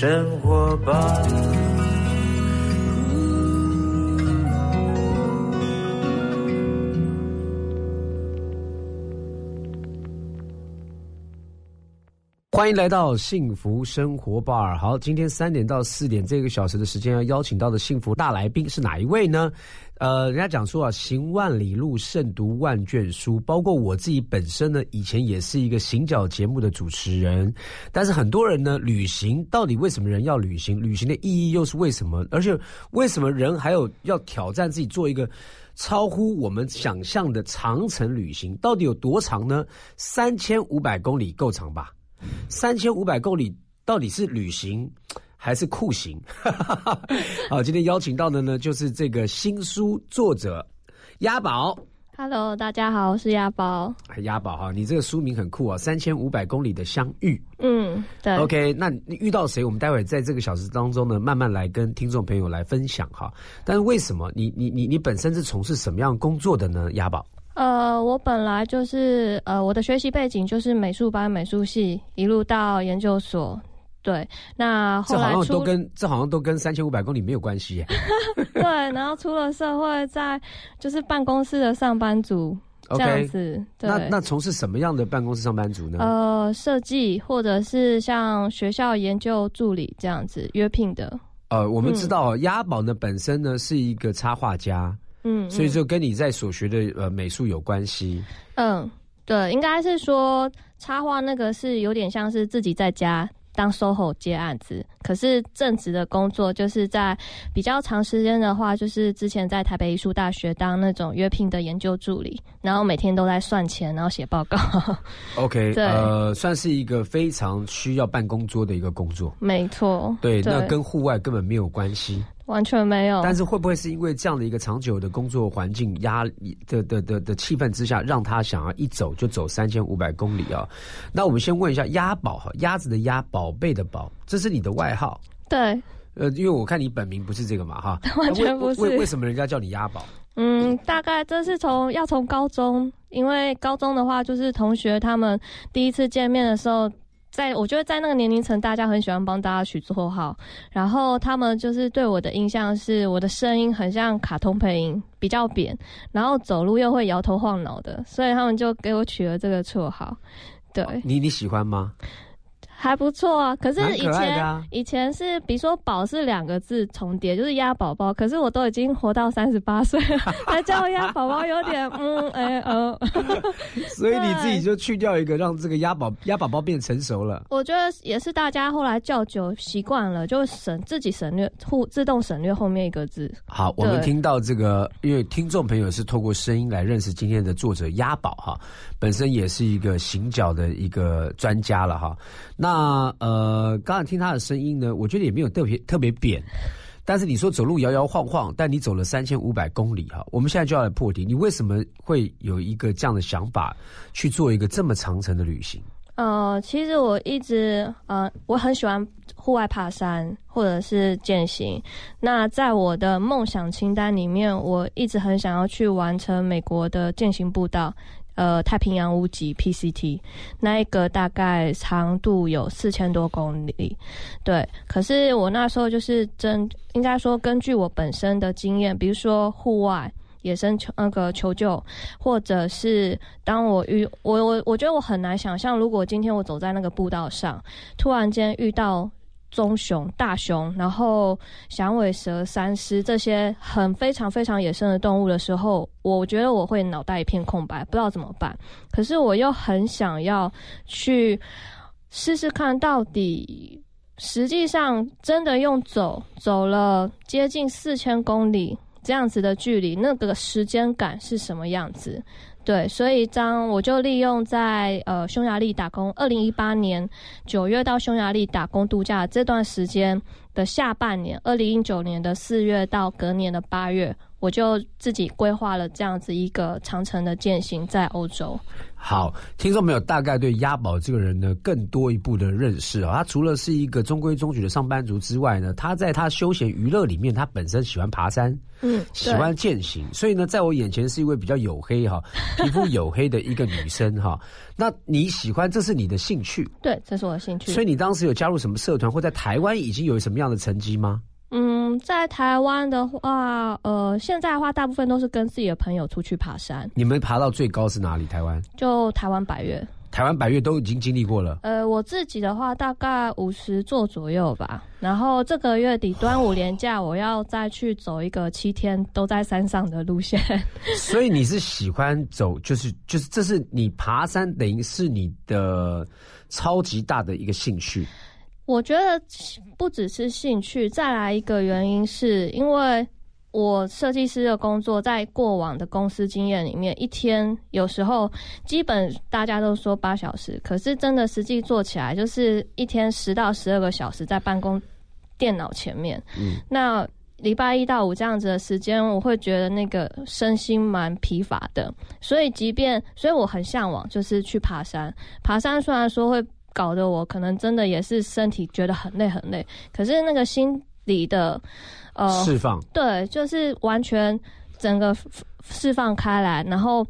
生活吧。欢迎来到幸福生活吧。好，今天三点到四点这个小时的时间，要邀请到的幸福大来宾是哪一位呢？呃，人家讲说啊，行万里路，胜读万卷书。包括我自己本身呢，以前也是一个行脚节目的主持人。但是很多人呢，旅行到底为什么人要旅行？旅行的意义又是为什么？而且为什么人还有要挑战自己做一个超乎我们想象的长程旅行？到底有多长呢？三千五百公里够长吧？三千五百公里到底是旅行还是酷刑？好，今天邀请到的呢，就是这个新书作者押宝。Hello，大家好，我是押宝。押宝哈，你这个书名很酷啊，《三千五百公里的相遇》。嗯，对。OK，那你遇到谁？我们待会在这个小时当中呢，慢慢来跟听众朋友来分享哈。但是为什么你你你你本身是从事什么样工作的呢？押宝。呃，我本来就是呃，我的学习背景就是美术班、美术系，一路到研究所。对，那后来这好像都跟这好像都跟三千五百公里没有关系。对，然后出了社会，在就是办公室的上班族这样子。那那从事什么样的办公室上班族呢？呃，设计或者是像学校研究助理这样子约聘的。呃，我们知道押宝呢本身呢是一个插画家。嗯，所以就跟你在所学的呃美术有关系。嗯，对，应该是说插画那个是有点像是自己在家。当 SOHO 接案子，可是正职的工作就是在比较长时间的话，就是之前在台北艺术大学当那种约聘的研究助理，然后每天都在算钱，然后写报告。OK，对，呃，算是一个非常需要办公桌的一个工作。没错，对，那跟户外根本没有关系。完全没有，但是会不会是因为这样的一个长久的工作环境压力的的的的气氛之下，让他想要一走就走三千五百公里啊？那我们先问一下鸭宝哈，鸭子的鸭，宝贝的宝，这是你的外号？对，呃，因为我看你本名不是这个嘛哈，完全不是。为为什么人家叫你鸭宝？嗯，大概这是从要从高中，因为高中的话就是同学他们第一次见面的时候。在我觉得在那个年龄层，大家很喜欢帮大家取绰号，然后他们就是对我的印象是我的声音很像卡通配音，比较扁，然后走路又会摇头晃脑的，所以他们就给我取了这个绰号。对，你你喜欢吗？还不错啊，可是以前以前是，比如说“宝”是两个字重叠，就是鸭宝宝。可是我都已经活到三十八岁了，还叫我鸭宝宝，有点 嗯哎呃。所以你自己就去掉一个，让这个鸭宝鸭宝宝变成熟了。我觉得也是，大家后来叫久习惯了，就省自己省略，互自动省略后面一个字。好，我们听到这个，因为听众朋友是透过声音来认识今天的作者鸭宝哈，本身也是一个行脚的一个专家了哈。那那呃，刚才听他的声音呢，我觉得也没有特别特别扁，但是你说走路摇摇晃晃，但你走了三千五百公里哈，我们现在就要来破题，你为什么会有一个这样的想法去做一个这么长程的旅行？呃，其实我一直呃，我很喜欢户外爬山或者是健行。那在我的梦想清单里面，我一直很想要去完成美国的健行步道。呃，太平洋屋脊 PCT 那一个大概长度有四千多公里，对。可是我那时候就是真应该说，根据我本身的经验，比如说户外野生求那个求救，或者是当我遇我我我觉得我很难想象，如果今天我走在那个步道上，突然间遇到。棕熊、大熊，然后响尾蛇、山狮这些很非常非常野生的动物的时候，我觉得我会脑袋一片空白，不知道怎么办。可是我又很想要去试试看，到底实际上真的用走走了接近四千公里这样子的距离，那个时间感是什么样子？对，所以当我就利用在呃匈牙利打工，二零一八年九月到匈牙利打工度假这段时间的下半年，二零一九年的四月到隔年的八月，我就自己规划了这样子一个长城的践行在欧洲。好，听众朋友大概对押宝这个人呢更多一步的认识啊。他除了是一个中规中矩的上班族之外呢，他在他休闲娱乐里面，他本身喜欢爬山，嗯，喜欢践行，所以呢，在我眼前是一位比较黝黑哈，皮肤黝黑的一个女生哈。那你喜欢，这是你的兴趣，对，这是我的兴趣。所以你当时有加入什么社团，或在台湾已经有什么样的成绩吗？嗯，在台湾的话，呃，现在的话，大部分都是跟自己的朋友出去爬山。你们爬到最高是哪里？台湾？就台湾百越。台湾百越都已经经历过了。呃，我自己的话，大概五十座左右吧。然后这个月底端午连假，我要再去走一个七天都在山上的路线。所以你是喜欢走，就是就是，这是你爬山，等于是你的超级大的一个兴趣。我觉得不只是兴趣，再来一个原因是因为我设计师的工作，在过往的公司经验里面，一天有时候基本大家都说八小时，可是真的实际做起来，就是一天十到十二个小时在办公电脑前面。嗯，那礼拜一到五这样子的时间，我会觉得那个身心蛮疲乏的，所以即便所以我很向往，就是去爬山。爬山虽然说会。搞得我可能真的也是身体觉得很累很累，可是那个心理的呃释放，对，就是完全整个释放开来，然后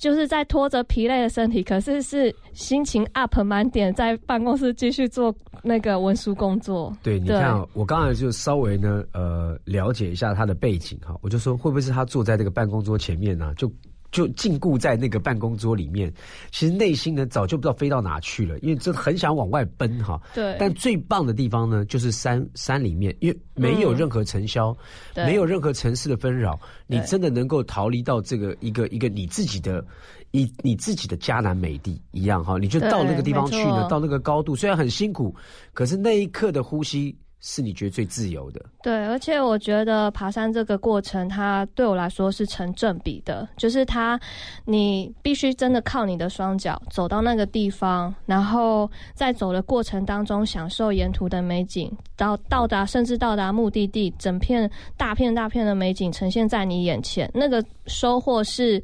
就是在拖着疲累的身体，可是是心情 up 满点，在办公室继续做那个文书工作。对，你看，我刚才就稍微呢呃了解一下他的背景哈，我就说会不会是他坐在这个办公桌前面呢？就。就禁锢在那个办公桌里面，其实内心呢早就不知道飞到哪去了，因为真的很想往外奔哈。对。但最棒的地方呢，就是山山里面，因为没有任何尘嚣，没有任何城市的纷扰，你真的能够逃离到这个一个一个你自己的，一你自己的迦南美地一样哈。你就到那个地方去呢，到那个高度，虽然很辛苦，可是那一刻的呼吸。是你觉得最自由的，对，而且我觉得爬山这个过程，它对我来说是成正比的，就是它，你必须真的靠你的双脚走到那个地方，然后在走的过程当中享受沿途的美景，到到达甚至到达目的地，整片大片大片的美景呈现在你眼前，那个收获是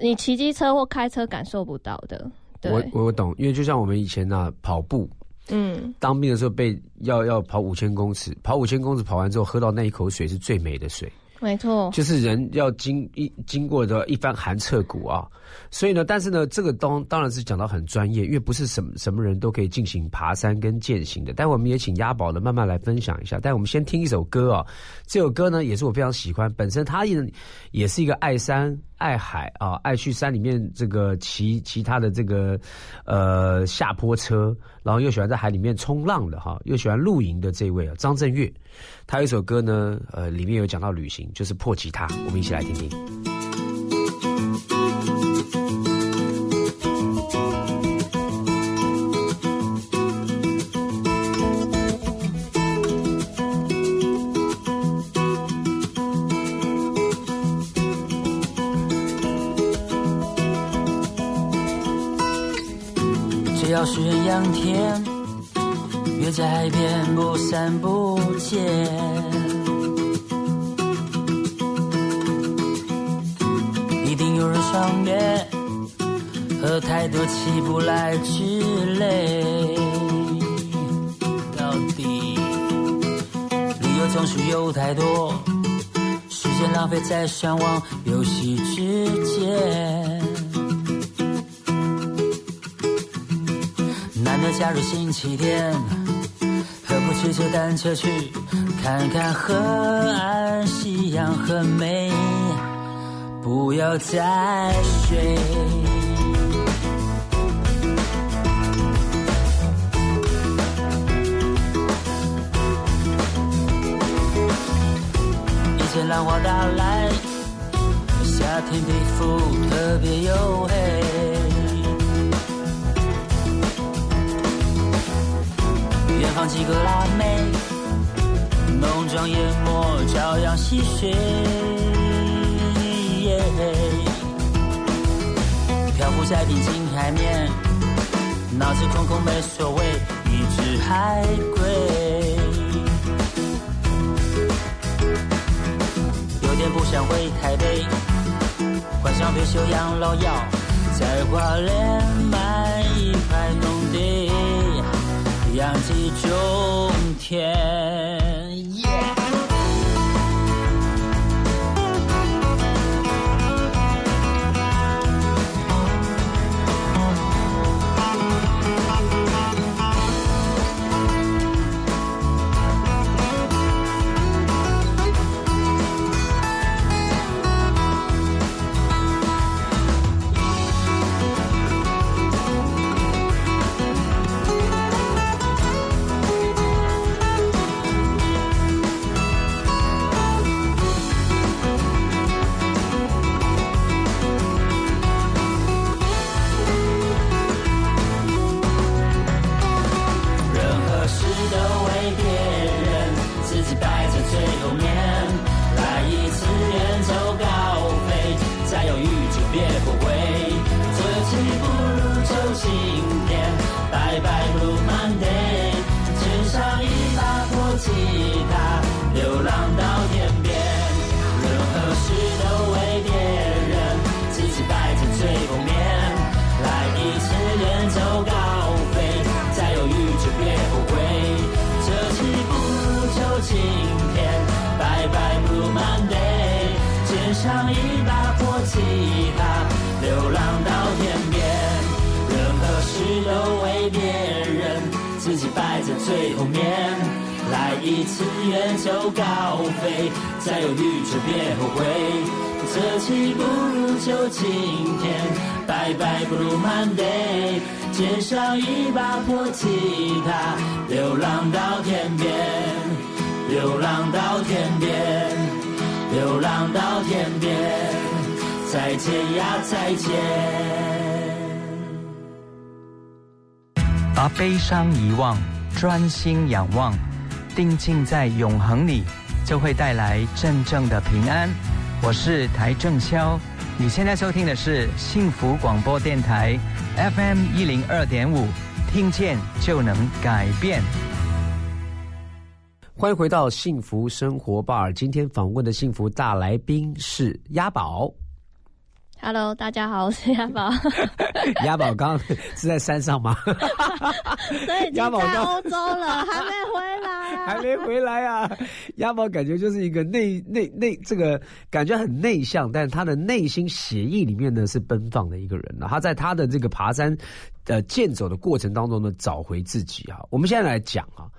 你骑机车或开车感受不到的。我我懂，因为就像我们以前呢跑步。嗯，当兵的时候被要要跑五千公尺，跑五千公尺跑完之后喝到那一口水是最美的水，没错，就是人要经一经过的一番寒彻骨啊。所以呢，但是呢，这个当当然是讲到很专业，因为不是什么什么人都可以进行爬山跟健行的。待会我们也请押宝呢慢慢来分享一下。但我们先听一首歌啊，这首歌呢也是我非常喜欢，本身他也也是一个爱山爱海啊，爱去山里面这个骑其他的这个呃下坡车，然后又喜欢在海里面冲浪的哈，又喜欢露营的这位啊张震岳，他有一首歌呢，呃里面有讲到旅行，就是破吉他，我们一起来听听。只要是艳阳天，约在海边不散不见。一定有人赏月，喝太多起不来之类。到底理由总是有太多，时间浪费在上网游戏之间。难得假日星期天，何不骑着单车去看看河岸？夕阳很美，不要再睡。吉他流浪到天边任何事都为别人自己摆在最后面来一次远走高飞再犹豫就别后悔这次不求今天白白不满背肩上一把破吉他流浪到天边任何事都为别人自己摆在最后面期不如就今天，拜拜不如 Monday。肩上一把破吉他，流浪到天边，流浪到天边，流浪到天边。再见呀，再见。把悲伤遗忘。专心仰望，定静在永恒里，就会带来真正的平安。我是台正宵，你现在收听的是幸福广播电台 FM 一零二点五，听见就能改变。欢迎回到幸福生活吧，今天访问的幸福大来宾是鸭宝。Hello，大家好，我是鸭宝。鸭宝刚 是在山上吗？对，鸭宝在欧洲了，还没回来，还没回来啊！鸭宝感觉就是一个内内内这个感觉很内向，但他的内心协议里面呢是奔放的一个人。他在他的这个爬山呃健走的过程当中呢，找回自己啊。我们现在来讲啊，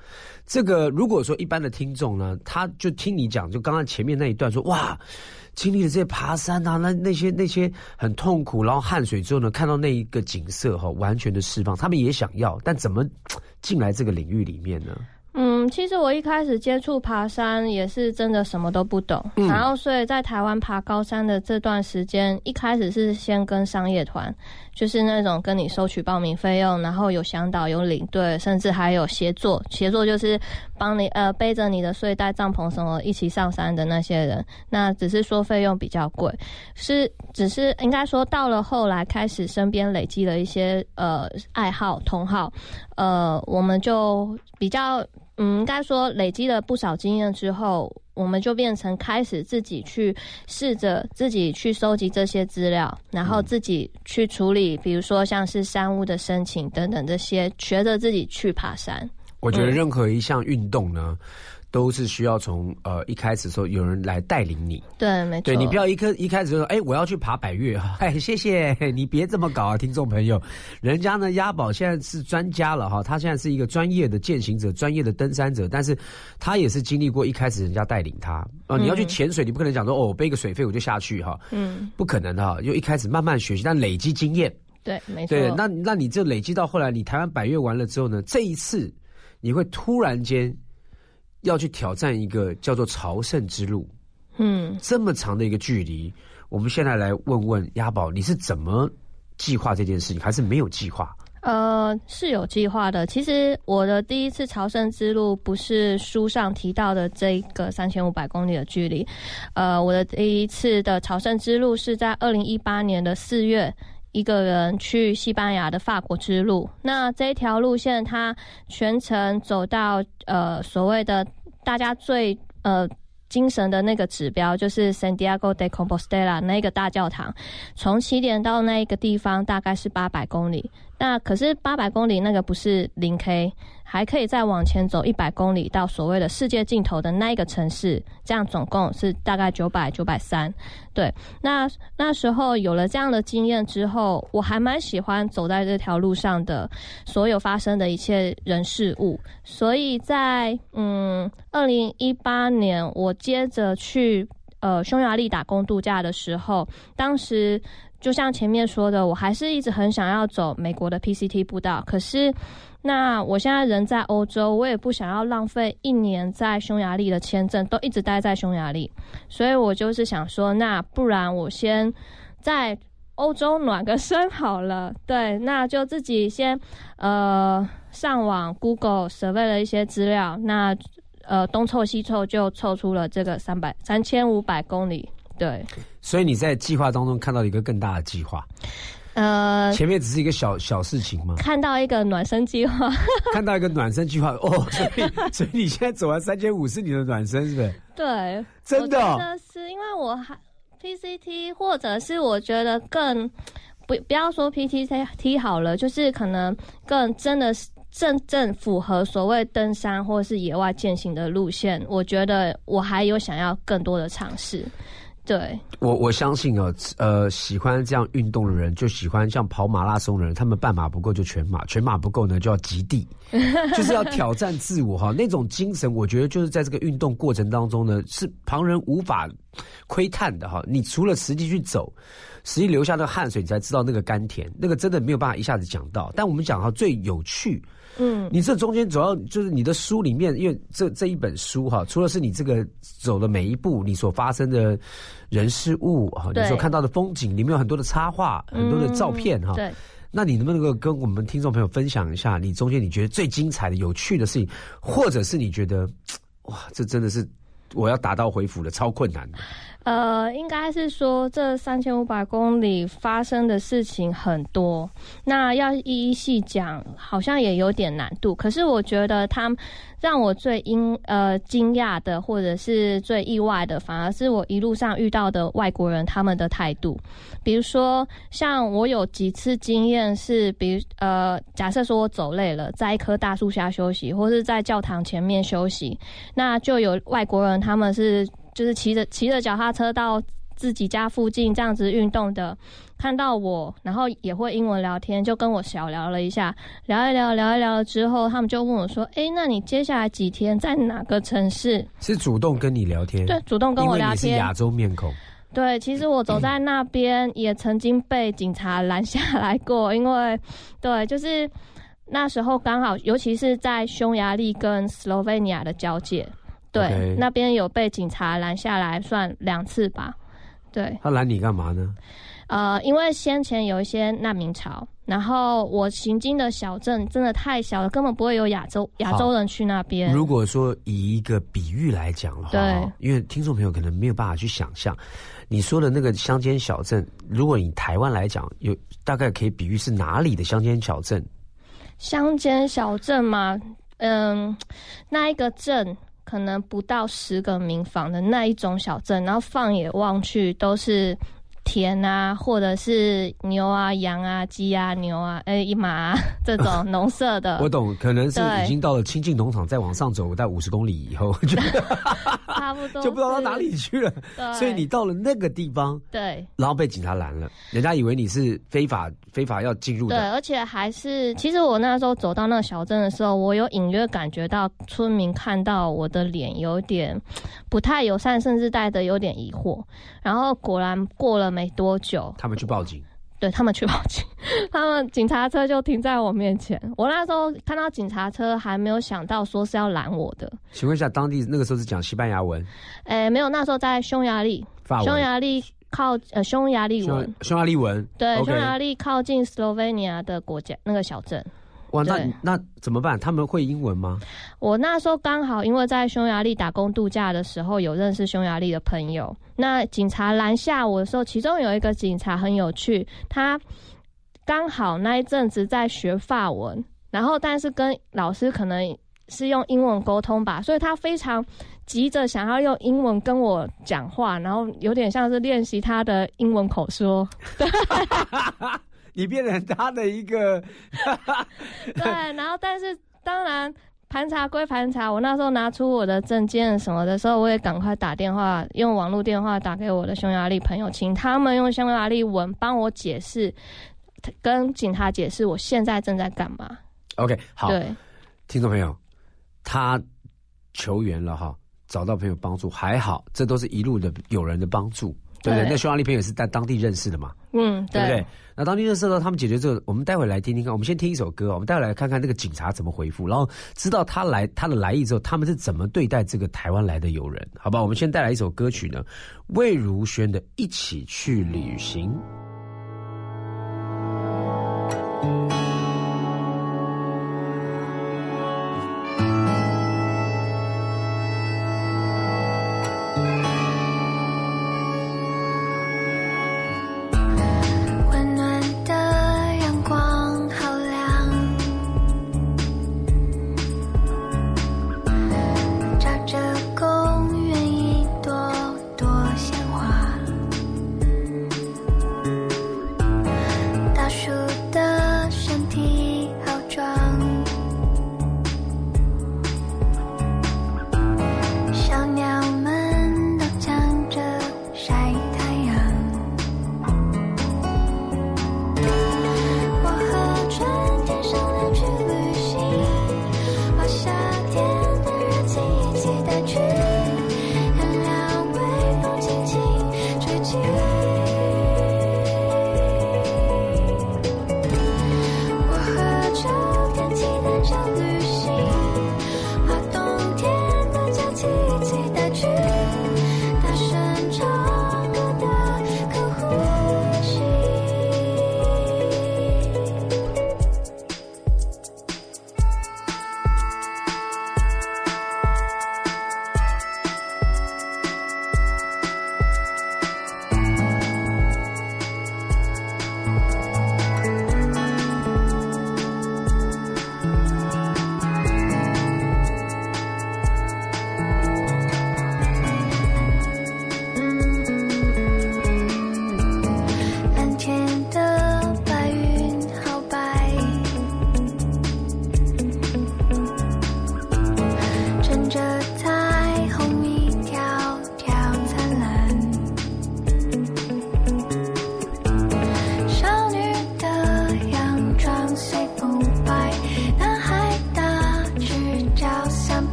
这个如果说一般的听众呢，他就听你讲，就刚刚前面那一段说哇。经历了这些爬山啊，那那些那些很痛苦，然后汗水之后呢，看到那一个景色哈，完全的释放，他们也想要，但怎么进来这个领域里面呢？嗯，其实我一开始接触爬山也是真的什么都不懂，然后所以在台湾爬高山的这段时间，一开始是先跟商业团，就是那种跟你收取报名费用，然后有向导、有领队，甚至还有协作，协作就是帮你呃背着你的睡袋、帐篷什么一起上山的那些人。那只是说费用比较贵，是只是应该说到了后来开始身边累积了一些呃爱好同好，呃我们就比较。嗯，应该说累积了不少经验之后，我们就变成开始自己去试着自己去收集这些资料，然后自己去处理，比如说像是山屋的申请等等这些，学着自己去爬山。我觉得任何一项运动呢。都是需要从呃一开始时候有人来带领你，对，没错。对你不要一开一开始就说，哎，我要去爬百越。哈，哎，谢谢你别这么搞啊，听众朋友，人家呢押宝现在是专家了哈，他现在是一个专业的践行者，专业的登山者，但是他也是经历过一开始人家带领他。啊，你要去潜水，你不可能讲说哦，背个水费我就下去哈，嗯，不可能的哈，就一开始慢慢学习，但累积经验，对，没错。对，那那你这累积到后来，你台湾百越完了之后呢，这一次你会突然间。要去挑战一个叫做朝圣之路，嗯，这么长的一个距离，我们现在来问问鸭宝，你是怎么计划这件事情，还是没有计划？呃，是有计划的。其实我的第一次朝圣之路不是书上提到的这个三千五百公里的距离，呃，我的第一次的朝圣之路是在二零一八年的四月，一个人去西班牙的法国之路。那这条路线，它全程走到。呃，所谓的大家最呃精神的那个指标，就是 Santiago de Compostela 那个大教堂，从起点到那一个地方大概是八百公里。那可是八百公里那个不是零 K，还可以再往前走一百公里到所谓的世界尽头的那一个城市，这样总共是大概九百九百三。对，那那时候有了这样的经验之后，我还蛮喜欢走在这条路上的所有发生的一切人事物。所以在嗯二零一八年，我接着去呃匈牙利打工度假的时候，当时。就像前面说的，我还是一直很想要走美国的 PCT 步道。可是，那我现在人在欧洲，我也不想要浪费一年在匈牙利的签证，都一直待在匈牙利。所以我就是想说，那不然我先在欧洲暖个身好了。对，那就自己先呃上网 Google 准备了一些资料，那呃东凑西凑就凑出了这个三百三千五百公里。对，所以你在计划当中看到一个更大的计划，呃，前面只是一个小小事情吗？看到一个暖身计划，看到一个暖身计划哦，所以 所以你现在走完三千五是你的暖身，是不是？对，真的，是因为我还 PCT，或者是我觉得更不不要说 PTT 好了，就是可能更真的是正正符合所谓登山或者是野外践行的路线，我觉得我还有想要更多的尝试。对，我我相信哦，呃，喜欢这样运动的人，就喜欢像跑马拉松的人，他们半马不够就全马，全马不够呢就要极地，就是要挑战自我哈。那种精神，我觉得就是在这个运动过程当中呢，是旁人无法窥探的哈。你除了实际去走，实际流下的汗水，你才知道那个甘甜，那个真的没有办法一下子讲到。但我们讲哈最有趣。嗯，你这中间主要就是你的书里面，因为这这一本书哈，除了是你这个走的每一步，你所发生的人事物哈，你所看到的风景，里面有很多的插画，很多的照片哈。对，那你能不能够跟我们听众朋友分享一下，你中间你觉得最精彩的、有趣的事情，或者是你觉得哇，这真的是我要打道回府了超困难的。呃，应该是说这三千五百公里发生的事情很多，那要一一细讲，好像也有点难度。可是我觉得他让我最惊呃惊讶的，或者是最意外的，反而是我一路上遇到的外国人他们的态度。比如说，像我有几次经验是，比如呃，假设说我走累了，在一棵大树下休息，或是在教堂前面休息，那就有外国人他们是。就是骑着骑着脚踏车到自己家附近这样子运动的，看到我，然后也会英文聊天，就跟我小聊了一下，聊一聊，聊一聊之后，他们就问我说：“哎，那你接下来几天在哪个城市？”是主动跟你聊天，对，主动跟我聊天。是亚洲面孔。对，其实我走在那边也曾经被警察拦下来过，因为对，就是那时候刚好，尤其是在匈牙利跟斯洛文尼亚的交界。对，那边有被警察拦下来，算两次吧。对，他拦你干嘛呢？呃，因为先前有一些难民潮，然后我行经的小镇真的太小了，根本不会有亚洲亚洲人去那边。如果说以一个比喻来讲的话，对，因为听众朋友可能没有办法去想象，你说的那个乡间小镇，如果以台湾来讲，有大概可以比喻是哪里的乡间小镇？乡间小镇嘛，嗯，那一个镇。可能不到十个民房的那一种小镇，然后放眼望去都是。田啊，或者是牛啊、羊啊、鸡啊、牛啊，哎，一马这种 农舍的，我懂，可能是已经到了亲近农场，再往上走，在五十公里以后，就差不多 就不知道到哪里去了。所以你到了那个地方，对，然后被警察拦了，人家以为你是非法非法要进入的，对，而且还是，其实我那时候走到那个小镇的时候，我有隐约感觉到村民看到我的脸有点不太友善，甚至带的有点疑惑，然后果然过了。没多久，他们去报警。对他们去报警，他们警察车就停在我面前。我那时候看到警察车，还没有想到说是要拦我的。请问一下，当地那个时候是讲西班牙文？诶，没有，那时候在匈牙利，匈牙利靠呃匈牙利文，匈牙利文。对，匈牙利靠近斯洛文尼亚的国家那个小镇。哇，那那怎么办？他们会英文吗？我那时候刚好因为在匈牙利打工度假的时候，有认识匈牙利的朋友。那警察拦下我的时候，其中有一个警察很有趣，他刚好那一阵子在学法文，然后但是跟老师可能是用英文沟通吧，所以他非常急着想要用英文跟我讲话，然后有点像是练习他的英文口说。你变成他的一个，对，然后但是当然盘查归盘查，我那时候拿出我的证件什么的时候，我也赶快打电话用网络电话打给我的匈牙利朋友，请他们用匈牙利文帮我解释，跟警察解释我现在正在干嘛。OK，好，对，听众朋友，他求援了哈，找到朋友帮助，还好，这都是一路的有人的帮助，对不对？那匈牙利朋友是在当地认识的嘛，嗯，对不对？那当地认识的，他们解决之后，我们待会来听听看。我们先听一首歌，我们待会来看看那个警察怎么回复，然后知道他来他的来意之后，他们是怎么对待这个台湾来的友人，好吧？我们先带来一首歌曲呢，魏如萱的《一起去旅行》。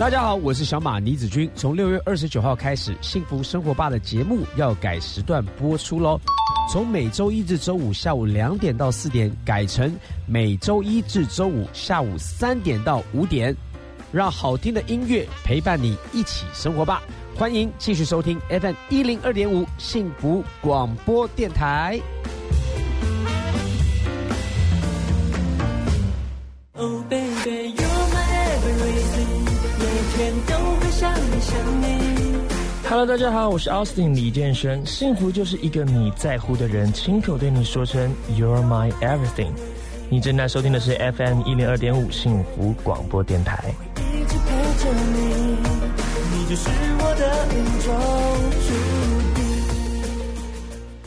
大家好，我是小马倪子君。从六月二十九号开始，《幸福生活吧》的节目要改时段播出喽。从每周一至周五下午两点到四点，改成每周一至周五下午三点到五点，让好听的音乐陪伴你一起生活吧。欢迎继续收听 FM 一零二点五幸福广播电台。Hello，大家好，我是 Austin 李健身。幸福就是一个你在乎的人亲口对你说声 You're my everything。你正在收听的是 FM 一零二点五幸福广播电台。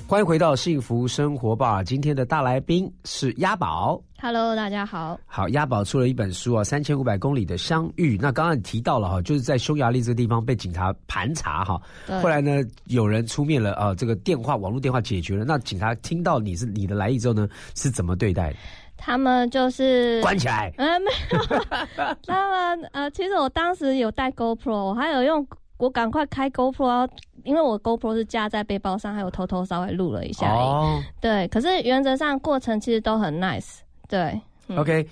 欢迎回到幸福生活吧。今天的大来宾是鸭宝。Hello，大家好。好，押宝出了一本书啊，《三千五百公里的相遇》。那刚刚你提到了哈，就是在匈牙利这个地方被警察盘查哈，对后来呢，有人出面了啊，这个电话网络电话解决了。那警察听到你是你的来意之后呢，是怎么对待的？他们就是关起来。呃，没有，他们呃，其实我当时有带 GoPro，我还有用，我赶快开 GoPro，因为我 GoPro 是架在背包上，还有偷偷稍微录了一下。哦对，可是原则上过程其实都很 nice。对，嗯，OK，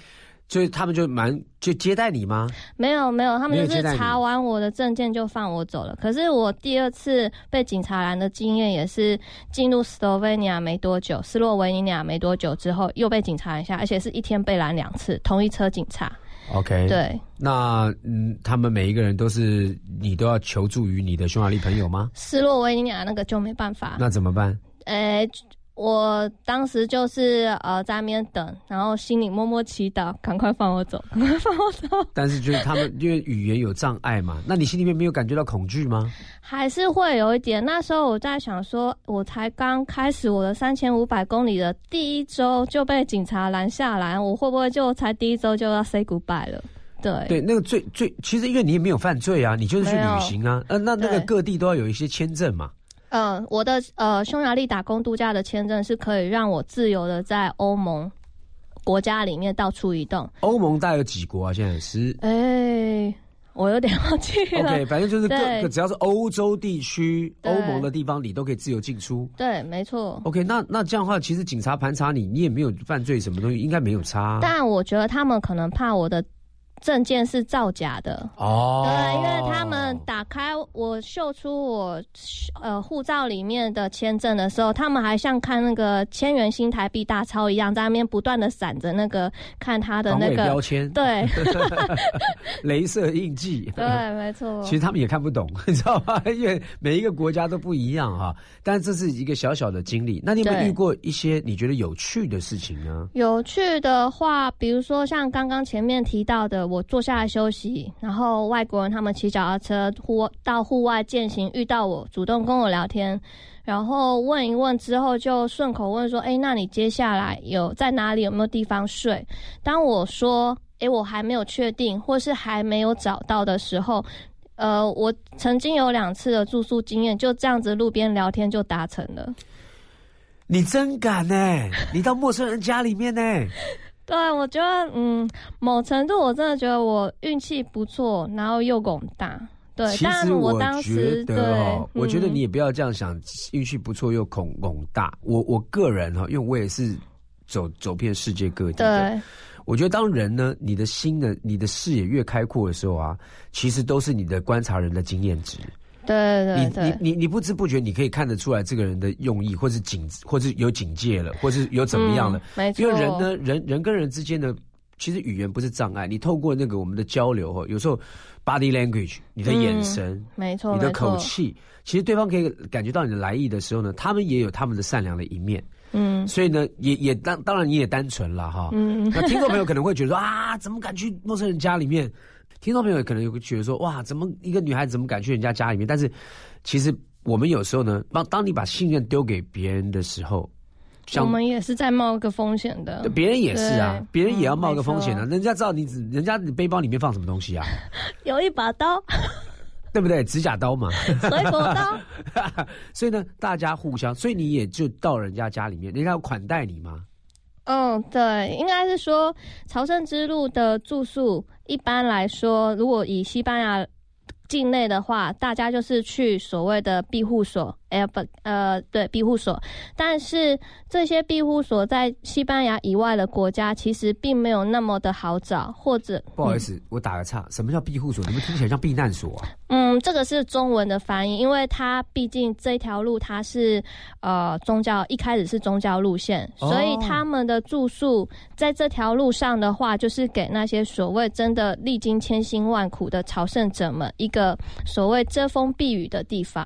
所以他们就蛮就接待你吗？没有没有，他们就是查完我的证件就放我走了。可是我第二次被警察拦的经验也是进入斯洛维尼亚没多久，斯洛维尼亚没多久之后又被警察拦下，而且是一天被拦两次，同一车警察。OK，，对，那嗯，他们每一个人都是你都要求助于你的匈牙利朋友吗？斯洛维尼亚那个就没办法。那怎么办？呃，我当时就是呃在那边等，然后心里默默祈祷，赶快放我走，赶快放我走。但是就是他们因为语言有障碍嘛，那你心里面没有感觉到恐惧吗？还是会有一点。那时候我在想说，我才刚开始我的三千五百公里的第一周就被警察拦下来，我会不会就才第一周就要 say goodbye 了？对，对，那个最最，其实因为你也没有犯罪啊，你就是去旅行啊，呃，那那个各地都要有一些签证嘛。嗯、我的呃匈牙利打工度假的签证是可以让我自由的在欧盟国家里面到处移动。欧盟大概有几国啊？现在是哎、我有点忘记了。OK，反正就是各个只要是欧洲地区、欧盟的地方，你都可以自由进出。对，没错。OK，那那这样的话，其实警察盘查你，你也没有犯罪什么东西，应该没有差啊、但我觉得他们可能怕我的证件是造假的。哦，对，因为他们打开我秀出我呃护照里面的签证的时候，他们还像看那个千元新台币大钞一样，在那边不断的闪着那个看他的那个标签，对 镭射印记，对，没错。其实他们也看不懂，你知道吗？因为每一个国家都不一样哈。但是这是一个小小的经历。那你有没有遇过一些你觉得有趣的事情呢？有趣的话，比如说像刚刚前面提到的，我坐下来休息，然后外国人他们骑脚踏车户到户外践行，遇到我主动跟我聊天，然后问一问之后就顺口问说：“哎，那你接下来有在哪里有没有地方睡？”当我说：“哎，我还没有确定，或是还没有找到的时候。”呃，我曾经有两次的住宿经验，就这样子路边聊天就达成了。你真敢呢、你到陌生人家里面呢、对，我觉得，嗯，某程度我真的觉得我运气不错，然后又拱大。对，其但实我当觉得哦，，我觉得嗯你也不要这样想，运气不错又恐恐大。我我个人哈，因为我也是走走遍世界各地的，对我觉得当人呢，你的心呢，你的视野越开阔的时候啊，其实都是你的观察人的经验值。对对你对对，你你你不知不觉，你可以看得出来这个人的用意，或是警，或是有警戒了，或是有怎么样了。嗯没错，因为人呢，人人跟人之间的，其实语言不是障碍，你透过那个我们的交流哈，有时候 body language，你的眼神。没错，你的口，气，其实对方可以感觉到你的来意的时候呢，他们也有他们的善良的一面，嗯所以呢，也也当当然你也单纯了哈。嗯，那听众朋友可能会觉得说啊，怎么敢去陌生人家里面？听众朋友可能有个觉得说，哇，怎么一个女孩子怎么敢去人家家里面？但是其实我们有时候呢，当当你把信任丢给别人的时候，我们也是在冒一个风险的，别人也是啊，别人也要冒个嗯风险啊。没人家知道你只，人家你背包里面放什么东西啊，有一把刀，对不对？指甲刀嘛。水果刀，所以呢，大家互相，所以你也就到人家家里面，人家要款待你嘛。嗯，对，应该是说朝圣之路的住宿，一般来说，如果以西班牙境内的话，大家就是去所谓的庇护所呃对庇护所，但是这些庇护所在西班牙以外的国家其实并没有那么的好找，或者不好意思，我打个岔，什么叫庇护所？你们听起来像避难所啊？嗯，这个是中文的翻译，因为它毕竟这条路它是呃宗教一开始是宗教路线，哦所以他们的住宿在这条路上的话，就是给那些所谓真的历经千辛万苦的朝圣者们一个所谓遮风避雨的地方。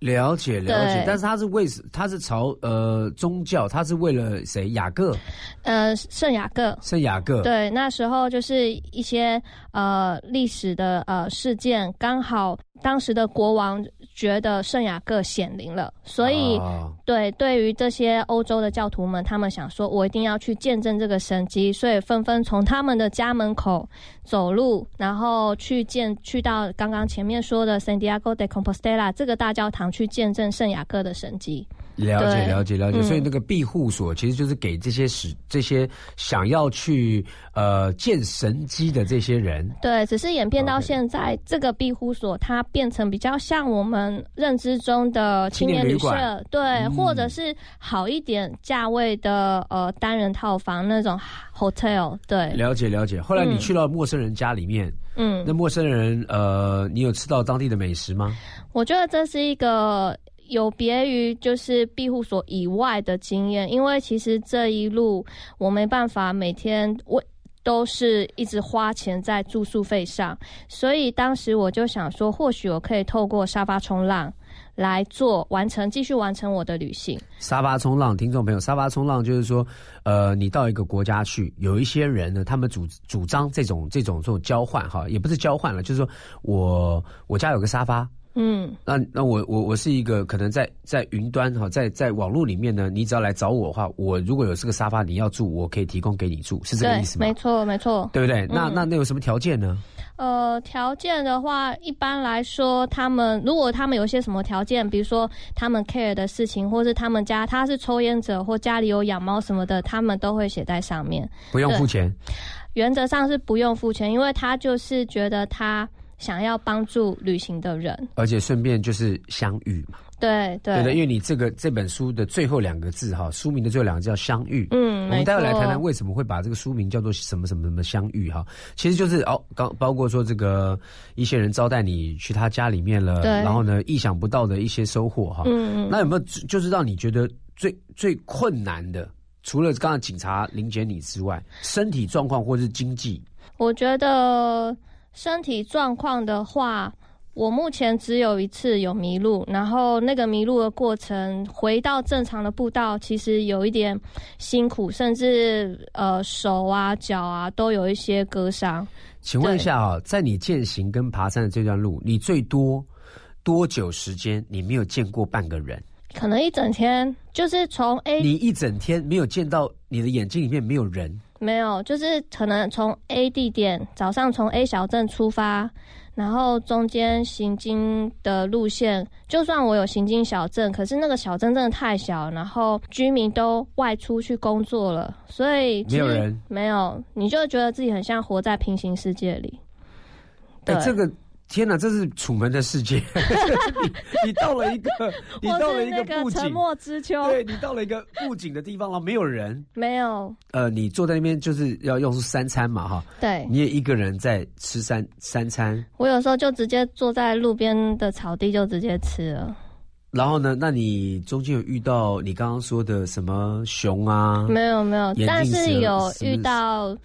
了解了解，但是他是为他是朝呃宗教，他是为了谁？雅各呃，圣雅各。圣雅各，对，那时候就是一些呃历史的呃事件，刚好当时的国王觉得圣雅各显灵了，所以、啊对对于这些欧洲的教徒们，他们想说，我一定要去见证这个神迹，所以纷纷从他们的家门口走路，然后去见去到刚刚前面说的 San Diego de Compostela 这个大教堂去见证圣雅各的神迹。了解了解了解，嗯。所以那个庇护所其实就是给这些使这些想要去呃见神机的这些人，对，只是演变到现在这个庇护所它变成比较像我们认知中的青年旅社，对，嗯。或者是好一点价位的呃单人套房那种 hotel，对，了解了解。后来你嗯去到陌生人家里面，嗯。那，陌生人呃，你有吃到当地的美食吗？我觉得这是一个有别于就是庇护所以外的经验，因为其实这一路我没办法每天我。都是一直花钱在住宿费上，所以当时我就想说，或许我可以透过沙发冲浪来做完成，继续完成我的旅行。沙发冲浪，听众朋友，沙发冲浪就是说，呃，你到一个国家去，有一些人呢，他们主主张这种这种这种交换哈，也不是交换了，就是说我我家有个沙发，嗯，那那我我我是一个可能在在云端哈，在在网络里面呢，你只要来找我的话，我如果有这个沙发你要住，我可以提供给你住，是这个意思，吗没？错，没错。对不对？那嗯那那有什么条件呢？呃，条件的话，一般来说，他们如果他们有一些什么条件，比如说他们 care 的事情，或是他们家他是抽烟者或家里有养猫什么的，他们都会写在上面。不用付钱，原则上是不用付钱，因为他就是觉得他想要帮助旅行的人。而且顺便就是相遇嘛，对对对的，因为你这个这本书的最后两个字哈，书名的最后两个字叫相遇。嗯，我们待会来谈谈为什么会把这个书名叫做什么什么什么相遇哈，其实就是哦，刚包括说这个一些人招待你去他家里面了，对然后呢意想不到的一些收获哈。嗯嗯那有没有就是让你觉得最最困难的？除了刚刚警察临检你之外，身体状况或是经济，我觉得身体状况的话，我目前只有一次有迷路，然后那个迷路的过程回到正常的步道，其实有一点辛苦，甚至呃手啊脚啊都有一些割伤。请问一下啊，在你践行跟爬山的这段路，你最多多久时间你没有见过半个人？可能一整天就是从 A 你一整天没有见到你的眼睛里面没有人，没有，就是可能从 A 地点早上从 A 小镇出发，然后中间行经的路线，就算我有行经小镇，可是那个小镇真的太小，然后居民都外出去工作了，所以没有人没有，你就觉得自己很像活在平行世界里。哎、对这个天哪，这是楚门的世界，你你到了一个，你到了一个布景，沉默之丘，对你到了一个布景的地方，然后没有人，没有，呃，你坐在那边就是要用三餐嘛哈，对。你也一个人在吃三三餐，我有时候就直接坐在路边的草地就直接吃了。然后呢，那你中间有遇到你刚刚说的什么熊啊？没有没有，但是有遇到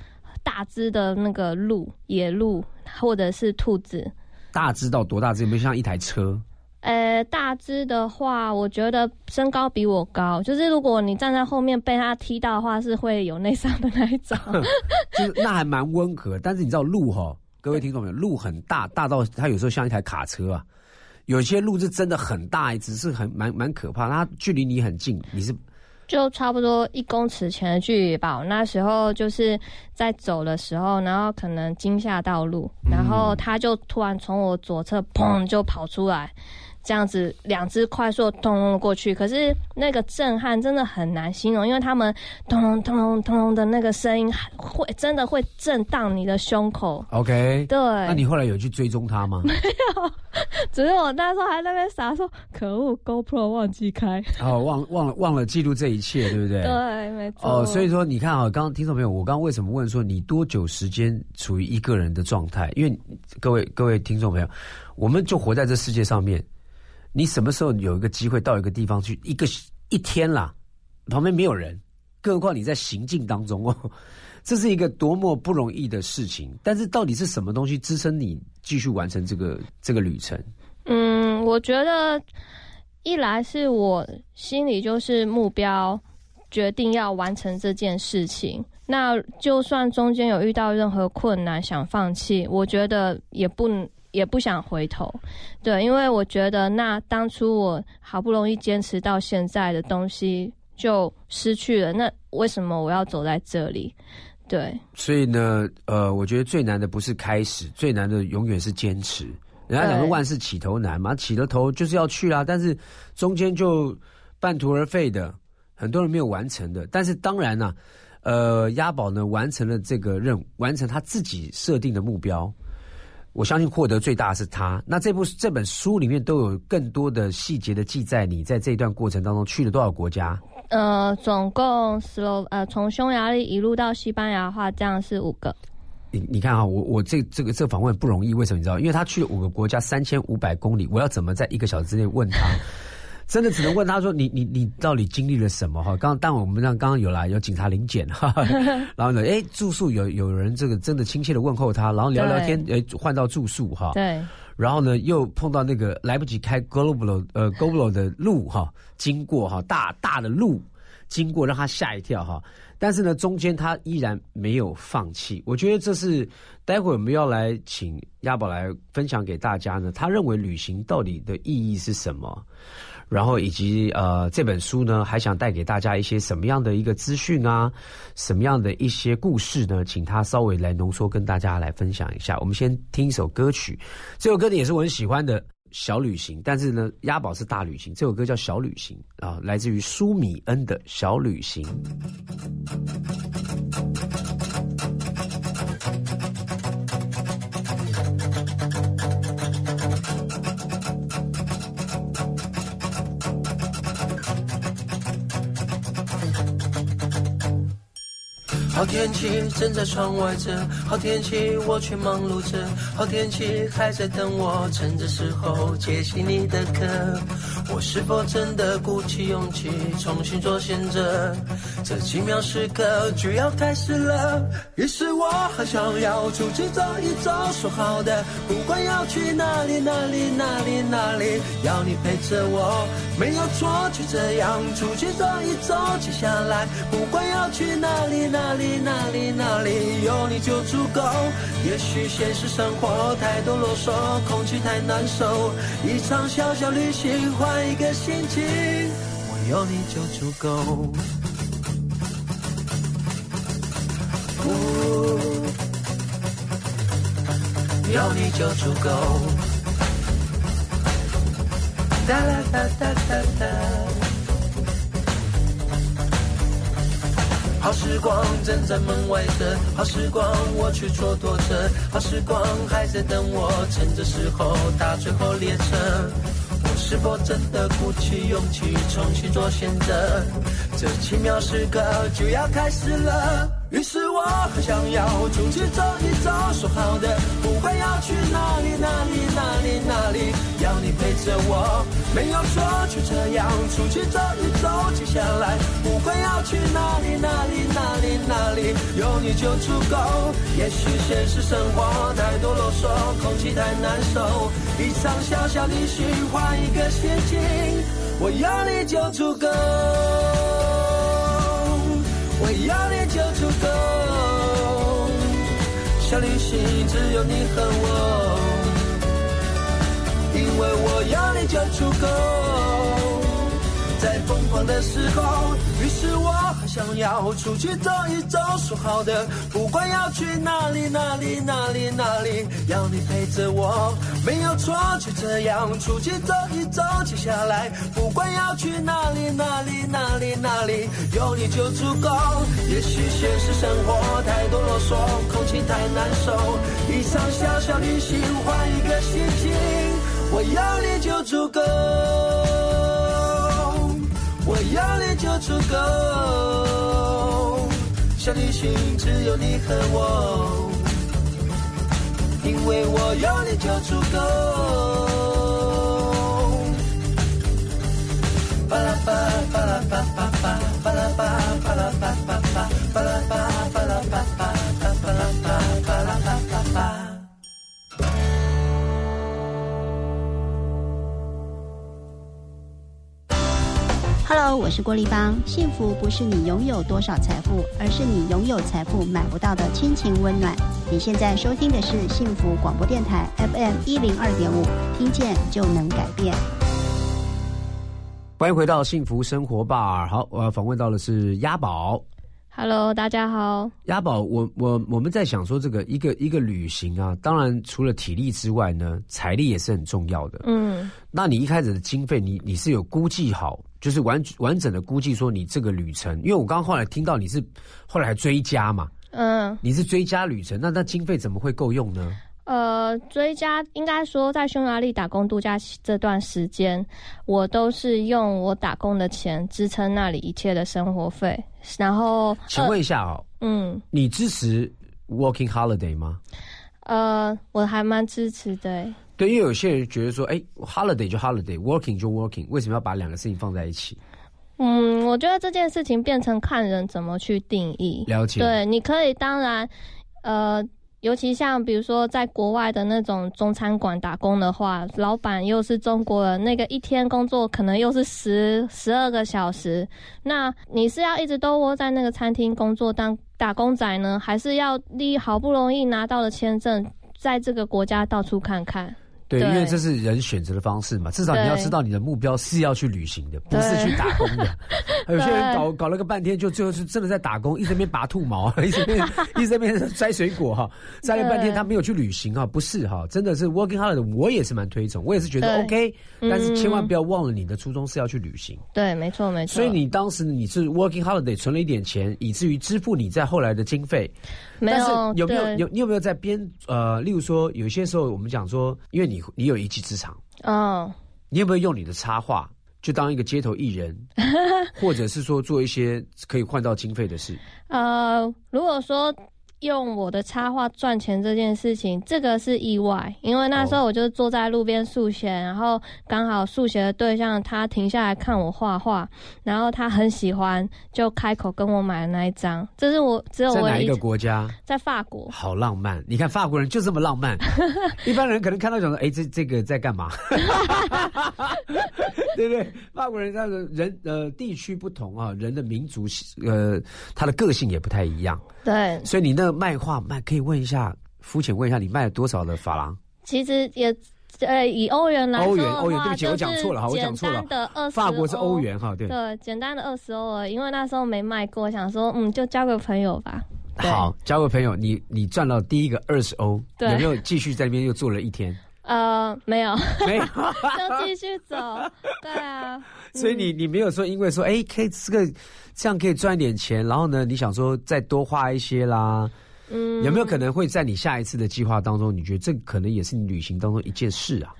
大只的那个鹿、野鹿或者是兔子。大只到多大只？有没有像一台车？呃，大只的话，我觉得身高比我高，就是如果你站在后面被他踢到的话，是会有内伤的那一种。就是那还蛮温和，但是你知道路哈，各位听众朋友，路很大，大到它有时候像一台卡车啊。有些路是真的很大，只是很蛮蛮可怕，它距离你很近，你是就差不多一公尺前的距离吧。我那时候就是在走的时候，然后可能惊吓到路，然后他就突然从我左侧砰就跑出来，这样子两只快速咚咚过去，可是那个震撼真的很难形容，因为他们咚咚咚咚咚咚的那个声音会真的会震荡你的胸口。OK，对，那你后来有去追踪他吗？没有只是我那时候还在那边傻说，可恶，GoPro 忘记开。哦，忘忘了忘了记录这一切，对不对？对，没错。哦，所以说你看啊，刚刚听众朋友，我刚刚为什么问说你多久时间处于一个人的状态？因为各位各位听众朋友，我们就活在这世界上面，你什么时候有一个机会到一个地方去，一个一天啦，旁边没有人，更何况你在行进当中哦，这是一个多么不容易的事情。但是到底是什么东西支撑你继续完成这个这个旅程？嗯，我觉得一来是我心里就是目标，决定要完成这件事情。那就算中间有遇到任何困难，想放弃，我觉得也不也不想回头。对，因为我觉得那当初我好不容易坚持到现在的东西就失去了，那为什么我要走在这里？对，所以呢，呃，我觉得最难的不是开始，最难的永远是坚持。人家讲说万事起头难嘛，起了头就是要去啦，但是中间就半途而废的，很多人没有完成的。但是当然呢、呃，押宝呢完成了这个任务，完成他自己设定的目标。我相信获得最大的是他。那这部这本书里面都有更多的细节的记载，你在这一段过程当中去了多少国家？呃，总共 slow 呃，从匈牙利一路到西班牙的话，这样是五个。你你看啊，我我这这个这访问不容易，为什么你知道？因为他去了五个国家，三千五百公里，我要怎么在一个小时之内问他？真的只能问他说：“你你你到底经历了什么？”哈，刚但我们让刚刚有来有警察临检哈，哈 然后呢，哎，住宿有有人这个真的亲切的问候他，然后聊聊天，哎，换到住宿哈，对，然后呢又碰到那个来不及开 Global 呃 Global 的路哈，经过哈大大的路经过，让他吓一跳哈。但是呢，中间他依然没有放弃。我觉得这是待会我们要来请亚宝来分享给大家呢。他认为旅行到底的意义是什么？然后以及呃这本书呢，还想带给大家一些什么样的一个资讯啊，什么样的一些故事呢？请他稍微来浓缩跟大家来分享一下。我们先听一首歌曲，这首歌呢也是我很喜欢的。小旅行，但是呢，押宝是大旅行。这首歌叫《小旅行》啊，来自于舒米恩的《小旅行》。好天气正在窗外着，好天气我却忙碌着，好天气还在等我，趁着时候接起你的课。我是否真的鼓起勇气重新做选择？这奇妙时刻就要开始了，于是我很想要出去走一走，说好的，不管要去哪里哪里哪里哪里，要你陪着我，没有错，就这样出去走一走，接下来不管要去哪里哪里哪里哪里，有你就足够。也许现实生活太多啰嗦，空气太难受，一场小小旅行换一个心情，我有你就足够。有你就足够。哒啦哒哒哒哒。好时光正在门外等，好时光我却蹉跎着，好时光还在等我，趁着时候搭最后列车。我是否真的鼓起勇气重新做选择？这奇妙时刻就要开始了。于是我很想要出去走一走，说好的，不管要去哪里哪里哪里哪里，要你陪着我，没有错，就这样出去走一走。接下来不管要去哪里哪里哪里哪里，有你就足够。也许现实生活太多啰嗦，空气太难受，一场小小旅行换一个心情，我有你就足够。我要你就足够，小旅行只有你和我，因为我要你就足够。在疯狂的时候，想要出去走一走，说好的，不管要去哪里哪里哪里哪里，要你陪着我，没有错，就这样出去走一走。接下来不管要去哪里哪里哪里哪里，有你就足够。也许现实生活太多啰嗦，空气太难受，一场小小旅行换一个心情，我有你就足够。我有你就足够，小旅行只有你和我，因为我有你就足够。巴拉巴巴拉巴巴巴巴拉巴巴拉巴巴巴拉巴 Hello，我是郭丽芳。幸福不是你拥有多少财富，而是你拥有财富买不到的亲情温暖。你现在收听的是幸福广播电台 FM 一零二点五，听见就能改变。欢迎回到幸福生活吧。好，我要访问到的是鸭宝。Hello，大家好。押宝，我我我们在想说，这个一个一个旅行啊，当然除了体力之外呢，财力也是很重要的。嗯，那你一开始的经费，你你是有估计好，就是完完整的估计说你这个旅程，因为我刚刚后来听到你是后来还追加嘛，嗯，你是追加旅程，那那经费怎么会够用呢？呃，追加应该说在匈牙利打工度假这段时间，我都是用我打工的钱支撑那里一切的生活费。然后，请问一下哦，嗯，你支持 working holiday 吗？呃，我还蛮支持的欸。对，因为有些人觉得说，哎，holiday 就 holiday，working 就 working，为什么要把两个事情放在一起？嗯，我觉得这件事情变成看人怎么去定义。了解对，你可以当然，呃，尤其像比如说在国外的那种中餐馆打工的话，老板又是中国人，那个一天工作可能又是十十二个小时，那你是要一直都窝在那个餐厅工作当打工仔呢，还是要利好不容易拿到了签证，在这个国家到处看看？对，因为这是人选择的方式嘛，至少你要知道你的目标是要去旅行的，不是去打工的。有些人搞搞了个半天，就最后是真的在打工，一直边拔兔毛，一直边 一直在边摘水果哈，摘了半天他没有去旅行哈，不是哈，真的是 working holiday，我也是蛮推崇，我也是觉得 OK，但是千万嗯不要忘了你的初衷是要去旅行。对，没错没错。所以你当时你是 working hard，得存了一点钱，以至于支付你在后来的经费。但是没有有没有你有没有在边呃，例如说有些时候我们讲说，因为你你有一技之长，嗯。你有没有用你的插画就当一个街头艺人，或者是说做一些可以换到经费的事？呃，如果说用我的插画赚钱这件事情，这个是意外，因为那时候我就坐在路边速写，然后刚好速写的对象他停下来看我画画，然后他很喜欢，就开口跟我买了那一张。这是我只有我一在哪一个国家？在法国，好浪漫！你看法国人就这么浪漫，一般人可能看到讲说，哎，这这个在干嘛？对不对？法国人他的人呃地区不同啊，人的民族呃他的个性也不太一样，对，所以你那个卖画卖可以问一下，肤浅问一下，你卖了多少的法郎？其实也。呃，以欧元来说欧元欧元对不起就是我讲错了哈我讲错了简单的二十，法国是欧元哈，对。对，简单的二十欧而已，因为那时候没卖过，想说嗯，就交个朋友吧。好，交个朋友，你你赚到第一个二十欧，对有没有继续在那边又做了一天？呃，没有，没有，就继续走。对啊，所以你你没有说因为说哎，可以这个这样可以赚一点钱，然后呢，你想说再多花一些啦？嗯，有没有可能会在你下一次的计划当中，你觉得这可能也是你旅行当中一件事啊？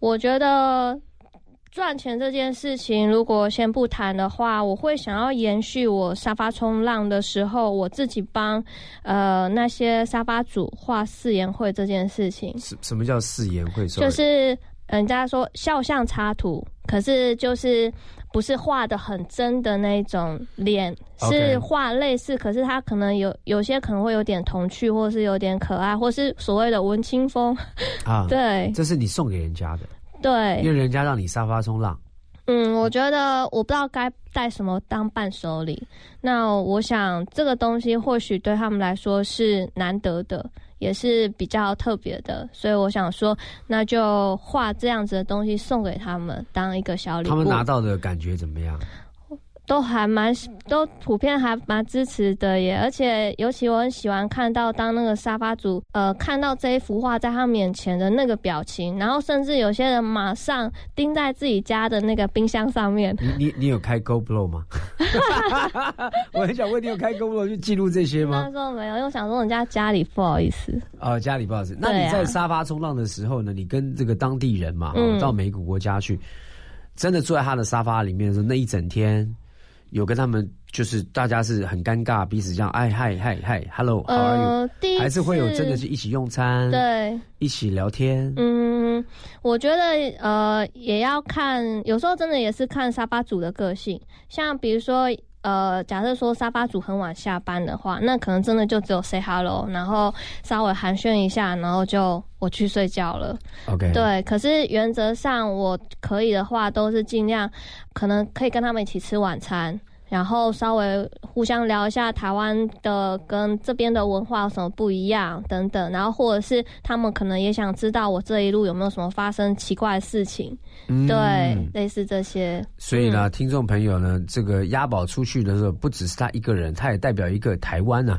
我觉得赚钱这件事情，如果先不谈的话，我会想要延续我沙发冲浪的时候，我自己帮呃那些沙发主画誓言会这件事情，什什么叫誓言会？就是人家说肖像插图，可是就是不是画的很真的那种脸是画类似，可是他可能有有些可能会有点童趣，或是有点可爱，或是所谓的文青风。啊，对。这是你送给人家的，对，因为人家让你沙发冲浪，嗯，我觉得我不知道该带什么当伴手礼。那我想这个东西或许对他们来说是难得的，也是比较特别的，所以我想说，那就画这样子的东西送给他们当一个小礼物。他们拿到的感觉怎么样？都还蛮都普遍还蛮支持的耶，而且尤其我很喜欢看到当那个沙发主呃看到这一幅画在他面前的那个表情，然后甚至有些人马上钉在自己家的那个冰箱上面。你你你有开 GoPro 吗？我很想问你有开 GoPro 去记录这些吗那？时候没有，因为我想说人家家里不好意思。哦，家里不好意思。那你在沙发冲浪的时候呢？你跟这个当地人嘛，嗯到每个国家去，真的坐在他的沙发里面的时候，那一整天有跟他们就是大家是很尴尬，彼此这样哎嗨嗨嗨，hello，how are you？、呃，第一次还是会有真的是一起用餐，对，一起聊天，嗯，我觉得呃也要看，有时候真的也是看沙发主的个性。像比如说呃，假设说沙发主很晚下班的话，那可能真的就只有 say hello，然后稍微寒暄一下，然后就我去睡觉了。OK，，对，可是原则上我可以的话，都是尽量可能可以跟他们一起吃晚餐。然后稍微互相聊一下台湾的跟这边的文化有什么不一样等等，然后或者是他们可能也想知道我这一路有没有什么发生奇怪的事情，嗯。对，类似这些。所以呢，听众朋友呢，这个押宝出去的时候，不只是他一个人，他也代表一个台湾呐、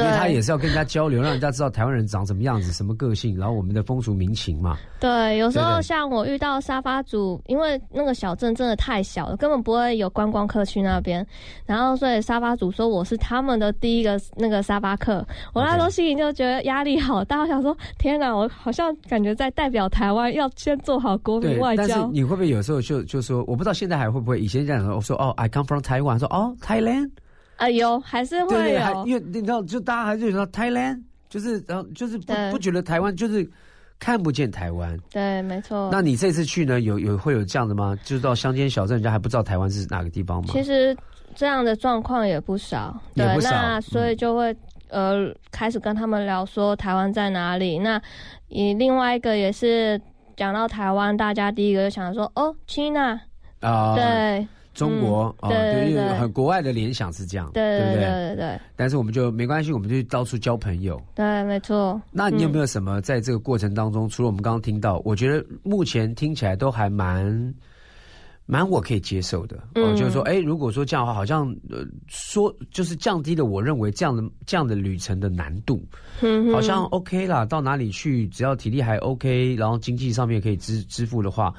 因为他也是要跟人家交流，让人家知道台湾人长什么样子、什么个性，然后我们的风俗民情嘛。对，有时候像我遇到沙发主，因为那个小镇真的太小了，根本不会有观光客去那边。然后所以沙发主说我是他们的第一个那个沙发客，我那时候心里就觉得压力好大，我想说天哪，我好像感觉在代表台湾，要先做好国民外交，但是交。你会不会有时候就就说，我不知道现在还会不会？以前这样说，我说哦，I come from Taiwan，说哦，Thailand，啊、有还是会对对，还有，因为你知道，就大家还是说 Thailand，就是然后就是不不觉得台湾就是看不见台湾。对，没错。那你这次去呢，有有会有这样的吗？就是到乡间小镇，人家还不知道台湾是哪个地方吗？其实这样的状况也不少，对，那所以就会、呃开始跟他们聊说台湾在哪里。那以另外一个也是讲到台湾，大家第一个就想说哦，China，、啊，对中国啊，嗯对对，因为很国外的联想是这样，对对不对？对对对但是我们就没关系，我们就到处交朋友。对，没错。那你有没有什么在这个过程当中，除了我们刚刚听到，我觉得目前听起来都还蛮蛮我可以接受的。哦，嗯就是说，哎，如果说这样的话，好像呃说就是降低了我认为这样的这样的旅程的难度，嗯好像 OK 啦。到哪里去，只要体力还 OK，然后经济上面可以支支付的话，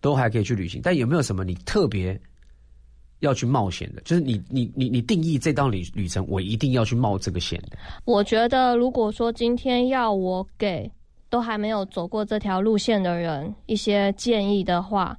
都还可以去旅行。但有没有什么你特别？要去冒险的，就是你你你你定义这趟旅旅程，我一定要去冒这个险的。我觉得，如果说今天要我给都还没有走过这条路线的人一些建议的话，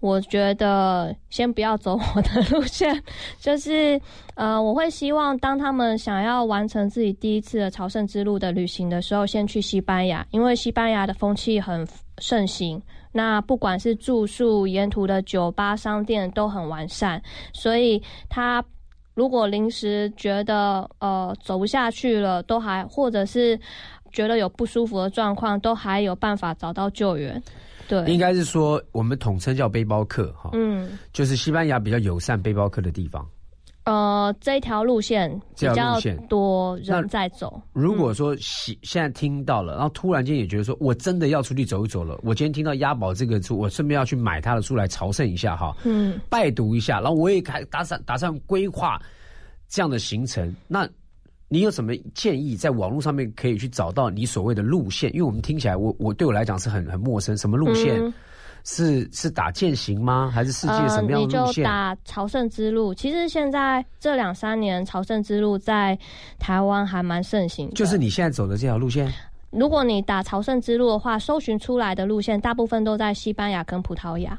我觉得先不要走我的路线，就是呃，我会希望当他们想要完成自己第一次的朝圣之路的旅行的时候，先去西班牙，因为西班牙的风气很盛行。那不管是住宿、沿途的酒吧、商店都很完善，所以他如果临时觉得呃走不下去了，都还或者是觉得有不舒服的状况，都还有办法找到救援。对，应该是说我们统称叫背包客哈，嗯就是西班牙比较友善背包客的地方。呃这一条路线比较多人在走，如果说现现在听到了，然后突然间也觉得说我真的要出去走一走了，我今天听到押宝这个书，我顺便要去买他的书来朝圣一下哈，嗯拜读一下，然后我也开打算打算规划这样的行程。那你有什么建议，在网络上面可以去找到你所谓的路线？因为我们听起来，我我对我来讲是很很陌生，什么路线？嗯是是打践行吗？还是世界什么样呃、你就的路线？打朝圣之路。其实现在这两三年朝圣之路在台湾还蛮盛行的，就是你现在走的这条路线。如果你打朝圣之路的话，搜寻出来的路线大部分都在西班牙跟葡萄牙。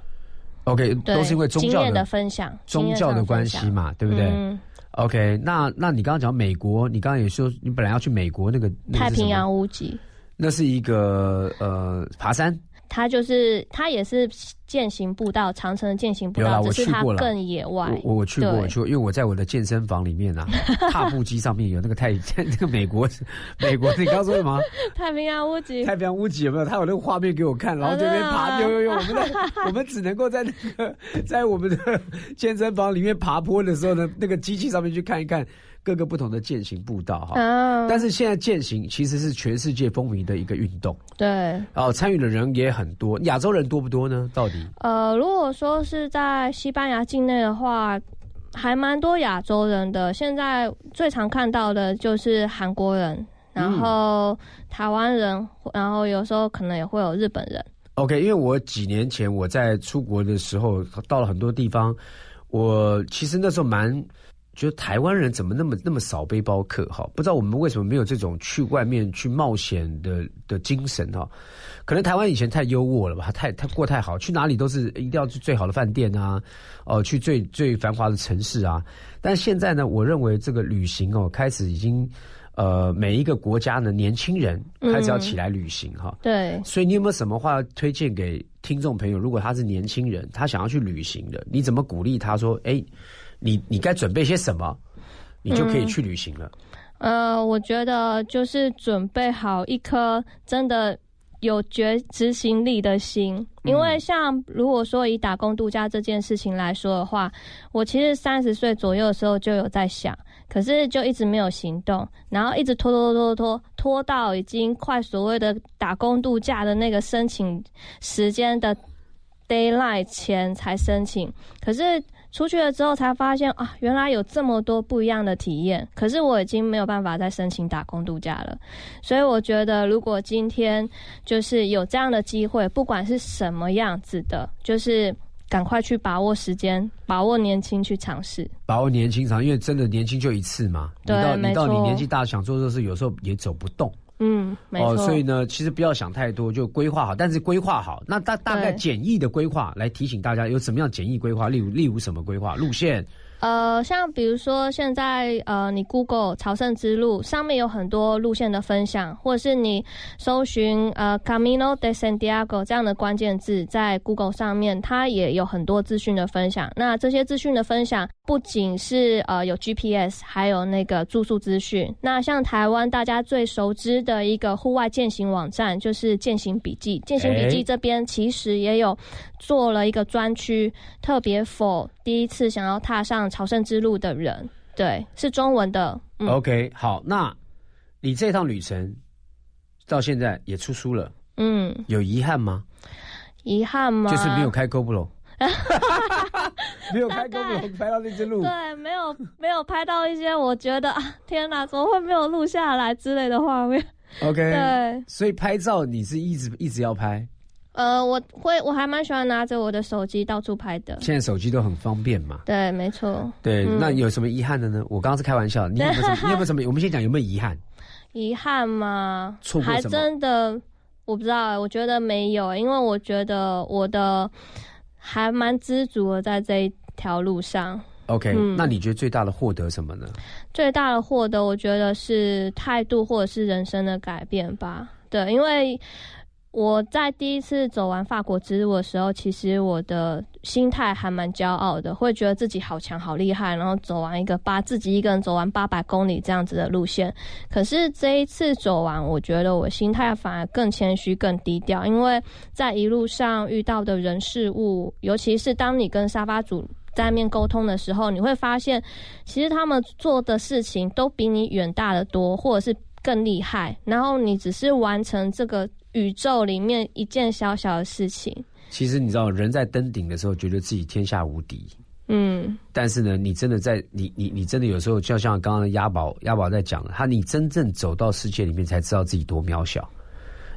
OK，都是因为宗教的分享，宗教的关系嘛，对不对、嗯，o k 那那你刚刚讲美国，你刚刚也说你本来要去美国那个太平洋屋脊，那是一个呃爬山，它就是它也是践行步道，长城的践行步道，只是它我去过了更野外。我去过，对我去过，因为我在我的健身房里面啊，踏步机上面有那个太 那个美国美国，你刚刚说什么？太平洋屋脊，太平洋屋脊有没有？他有那个画面给我看，然后这边爬，啊有有有，我们在我们只能够在那个在我们的健身房里面爬坡的时候呢，那个机器上面去看一看各个不同的践行步道哈。嗯，但是现在践行其实是全世界风靡的一个运动，对，然后参与的人也很多。亚洲人多不多呢？到底？呃，如果说是在西班牙境内的话，还蛮多亚洲人的。现在最常看到的就是韩国人，然后台湾人，然后有时候可能也会有日本人。OK，因为我几年前我在出国的时候，到了很多地方，我其实那时候蛮觉得台湾人怎么那么那么少背包客哈？不知道我们为什么没有这种去外面去冒险的的精神哈？可能台湾以前太优渥了吧，太太过太好，去哪里都是一定要去最好的饭店啊，哦、去最最繁华的城市啊。但现在呢，我认为这个旅行哦，开始已经呃每一个国家的年轻人开始要起来旅行哈。对，所以你有没有什么话要推荐给听众朋友？如果他是年轻人，他想要去旅行的，你怎么鼓励他说：“哎，你你该准备些什么，你就可以去旅行了？”呃，我觉得就是准备好一颗真的有决执行力的心，因为像如果说以打工度假这件事情来说的话，我其实三十岁左右的时候就有在想，可是就一直没有行动，然后一直拖拖拖拖拖拖到已经快所谓的打工度假的那个申请时间的 d a y l i g h t 前才申请，可是。出去了之后才发现啊，原来有这么多不一样的体验。可是我已经没有办法再申请打工度假了，所以我觉得如果今天就是有这样的机会，不管是什么样子的，就是赶快去把握时间，把握年轻去尝试。把握年轻尝，因为真的年轻就一次嘛。对你到你到你年纪大想做这事，有时候也走不动嗯，没错。哦。所以呢，其实不要想太多，就规划好。但是规划好，那大大概简易的规划来提醒大家有什么样简易规划，例如例如什么规划路线。呃，像比如说现在呃，你 Google 朝圣之路上面有很多路线的分享，或者是你搜寻呃 Camino de Santiago 这样的关键字，在 Google 上面它也有很多资讯的分享。那这些资讯的分享不仅是呃有 GPS，还有那个住宿资讯。那像台湾大家最熟知的一个户外践行网站就是践行笔记，践行笔哎记这边其实也有做了一个专区，特别 for 第一次想要踏上朝圣之路的人，对，是中文的，嗯，OK，好，那你这趟旅程到现在也出书了，嗯，有遗憾吗？遗憾吗？就是没有开 GoPro，没有开 GoPro 拍到那只鹿。对，没有没有拍到一些我觉得啊，天哪，怎么会没有录下来之类的画面？OK，对，所以拍照你是一直一直要拍，呃，我会我还蛮喜欢拿着我的手机到处拍的。现在手机都很方便嘛。对，没错。对，嗯那有什么遗憾的呢？我刚刚是开玩笑，你有没有什么？你有没有什么？我们先讲有没有遗憾？遗憾吗？还真的我不知道欸，我觉得没有欸，因为我觉得我的还蛮知足的在这一条路上。OK，、嗯那你觉得最大的获得什么呢？最大的获得，我觉得是态度或者是人生的改变吧。对，因为我在第一次走完法国之路的时候，其实我的心态还蛮骄傲的，会觉得自己好强、好厉害，然后走完一个八自己一个人走完八百公里这样子的路线。可是这一次走完，我觉得我心态反而更谦虚、更低调，因为在一路上遇到的人事物，尤其是当你跟沙发主在面沟通的时候，你会发现，其实他们做的事情都比你远大的多，或者是更厉害。然后你只是完成这个宇宙里面一件小小的事情。其实你知道，人在登顶的时候，觉得自己天下无敌。嗯，但是呢，你真的在你你你真的有时候，就像刚刚的押宝押宝在讲的，他你真正走到世界里面，才知道自己多渺小。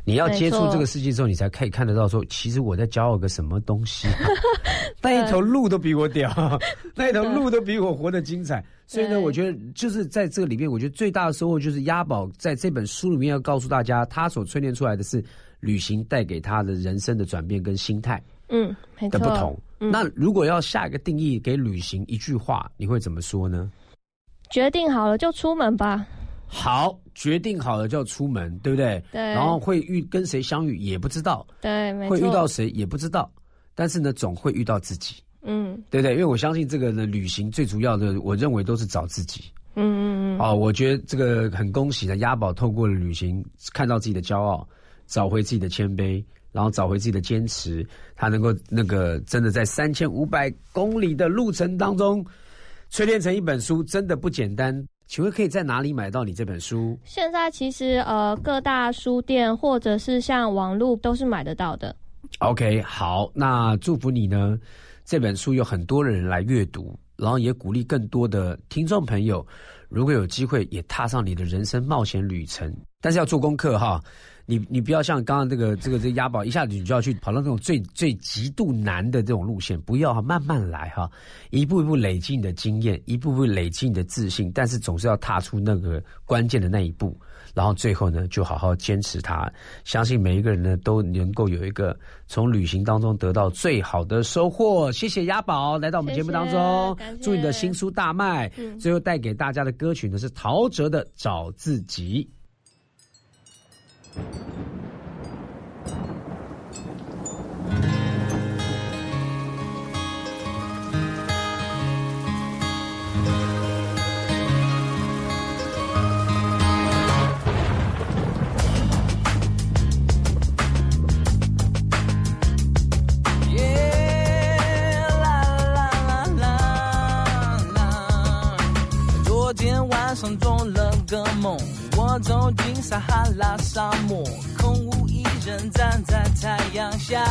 你要接触这个世界之后，你才可以看得到说，其实我在骄傲个什么东西、啊，那一头鹿都比我屌，那一头鹿都比我活得精彩。所以呢，我觉得就是在这个里面，我觉得最大的收获就是押宝在这本书里面要告诉大家，他所淬炼出来的是旅行带给他的人生的转变跟心态嗯。的不同。嗯那如果要下一个定义给旅行一句话，你会怎么说呢？决定好了就出门吧。好，决定好了就要出门，对不对？对然后会遇跟谁相遇也不知道，对，没错。会遇到谁也不知道，但是呢，总会遇到自己，嗯对不对？因为我相信这个呢，旅行最主要的，我认为都是找自己。嗯嗯嗯，哦，我觉得这个很恭喜呢，押宝透过了旅行，看到自己的骄傲，找回自己的谦卑，然后找回自己的坚持，他能够那个真的在三千五百公里的路程当中，淬炼成一本书，真的不简单。请问可以在哪里买到你这本书？现在其实呃各大书店或者是像网络都是买得到的。OK，好，那祝福你呢。这本书有很多人来阅读，然然后也鼓励更多的听众朋友，如果有机会也踏上你的人生冒险旅程，但是要做功课哈。你你不要像刚刚这个这个这个押宝，一下子你就要去跑到那种最最极度难的这种路线，不要哈，慢慢来哈，一步一步累积你的经验，一步步累积你的自信，但是总是要踏出那个关键的那一步，然后最后呢，就好好坚持它。相信每一个人呢，都能够有一个从旅行当中得到最好的收获。谢谢押宝来到我们节目当中谢谢，祝你的新书大卖。嗯最后带给大家的歌曲呢是陶喆的《找自己》。耶啦啦啦啦啦！昨天晚我昨天晚上做了个梦，走进撒哈拉沙漠，空无一人站在太阳下。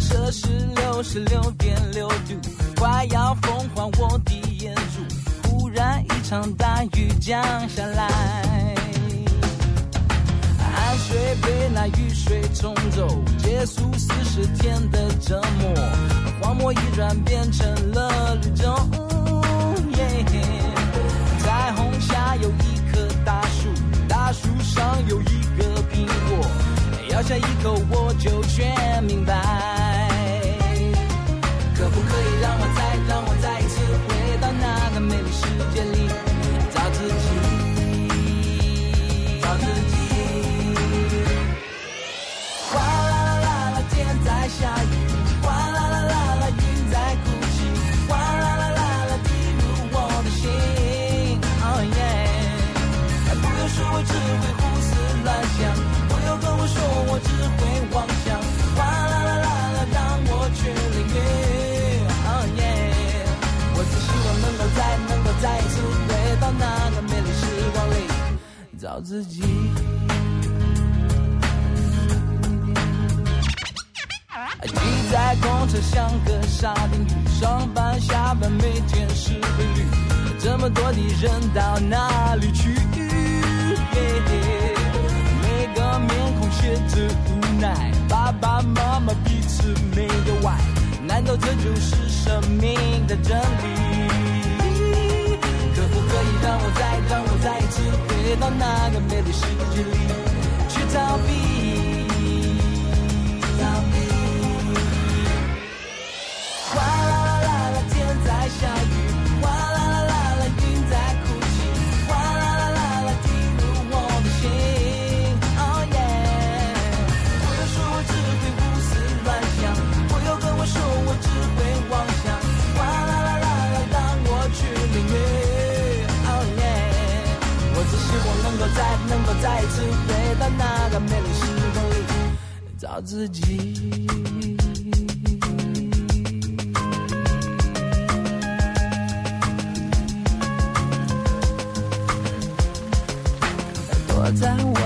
摄氏六十六点六度，快要风化我的眼珠。忽然一场大雨降下来。汗水被那雨水冲走，结束四十天的折磨，荒漠已转变成了绿洲。耶有一棵大树，大树上有一个苹果，咬下一口我就全明白。找自己。挤在公车像个沙丁鱼，上班下班每天是规律，这么多的人到哪里去？每个面孔写着无奈，爸爸妈妈彼此没有爱，难道这就是生命的真理？让我再让我再一次回到那个美丽世界里去逃避？次回到那个美丽时光里，找自己。躲在我